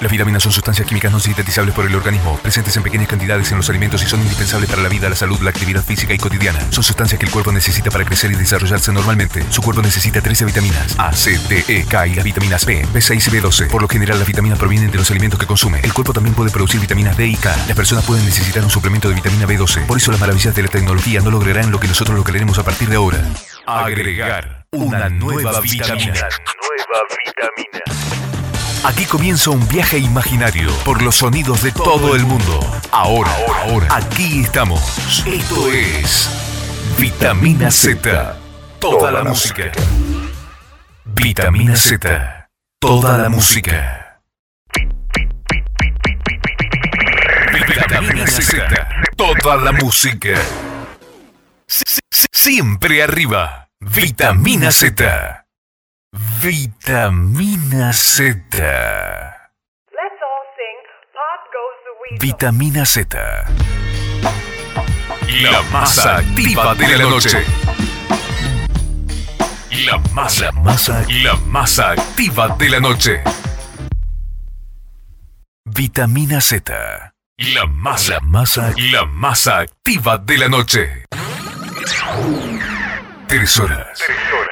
Las vitaminas son sustancias químicas no sintetizables por el organismo, presentes en pequeñas cantidades en los alimentos y son indispensables para la vida, la salud, la actividad física y cotidiana. Son sustancias que el cuerpo necesita para crecer y desarrollarse normalmente. Su cuerpo necesita 13 vitaminas A, C, D, E, K y las vitaminas B, B6 y B12. Por lo general, las vitaminas provienen de los alimentos que consume. El cuerpo también puede producir vitaminas D y K. Las personas pueden necesitar un suplemento de vitamina B12. Por eso las maravillas de la tecnología no lograrán lo que nosotros lograremos a partir de ahora. Agregar una nueva vitamina. Nueva vitamina. Aquí comienza un viaje imaginario por los sonidos de todo el mundo. Ahora, ahora, aquí estamos. Esto es Vitamina Z. Toda la música. Vitamina Z. Toda la música. Vitamina Z. Toda la música. Si- si- Siempre arriba. Vitamina Z. Vitamina Z. Let's all sing Pop Goes the Weasel. Vitamina Z. La masa activa de la noche. La masa, masa, la masa activa de la noche. Vitamina Z. La masa, masa, la masa activa de la noche. Tres horas. Tres horas.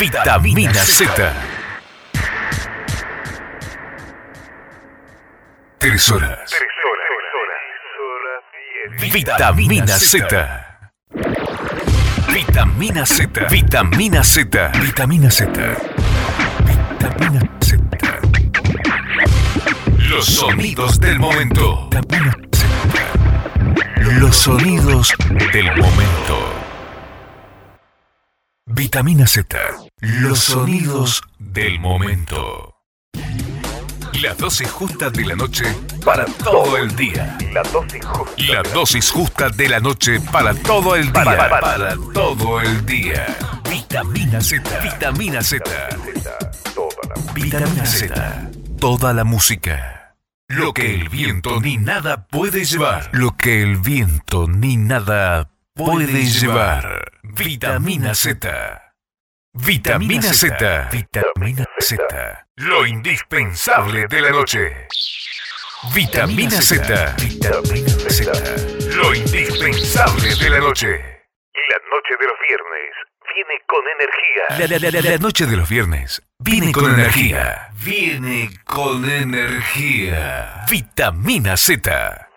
Vitamina Z. Tres horas. Vitamina Z. Vitamina Z. Vitamina Z. Vitamina Z. Vitamina Z. Los sonidos del momento. Los sonidos del momento. Vitamina Z. Los sonidos del momento. La dosis justa de la noche para todo el día. La dosis justa. La dosis justa de la noche para todo el día. Para- Para, todo el día. Vitamina Z. Vitamina Z. Vitamina Z. Toda la música. Lo que el viento ni nada puede llevar. Lo que el viento ni nada puede llevar. Vitamina Z. Vitamina Z. Vitamina Z. Lo indispensable de la noche. Vitamina Z. Vitamina Z. Lo indispensable de la noche. La noche de los viernes viene con energía. La, la- la- la- la noche de los viernes viene con energía. Viene con energía. Vitamina Z.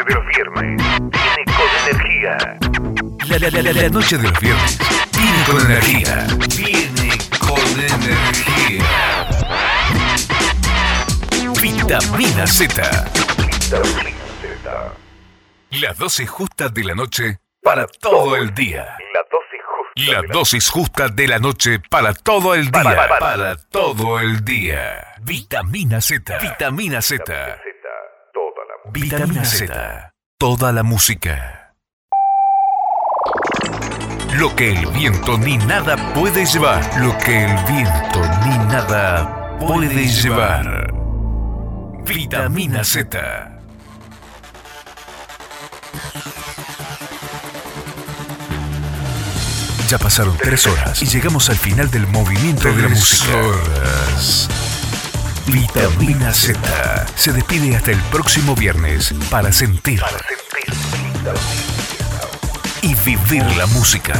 noche de los viernes viene con energía. La, la- la- la- la noche de los viernes viene con energía. Viene con energía. Vitamina Z. Vitamina Z. La dosis justa de la noche para todo el día. La dosis justa. La de dosis justa de la noche para todo el día. Para- para- Para todo el día. Vitamina Z. Vitamina Z. Vitamina Z. Toda la música. Lo que el viento ni nada puede llevar. Lo que el viento ni nada puede llevar. Vitamina Z. Ya pasaron tres horas y llegamos al final del movimiento de la música. Vitamina Z se despide hasta el próximo viernes para sentir y vivir la música.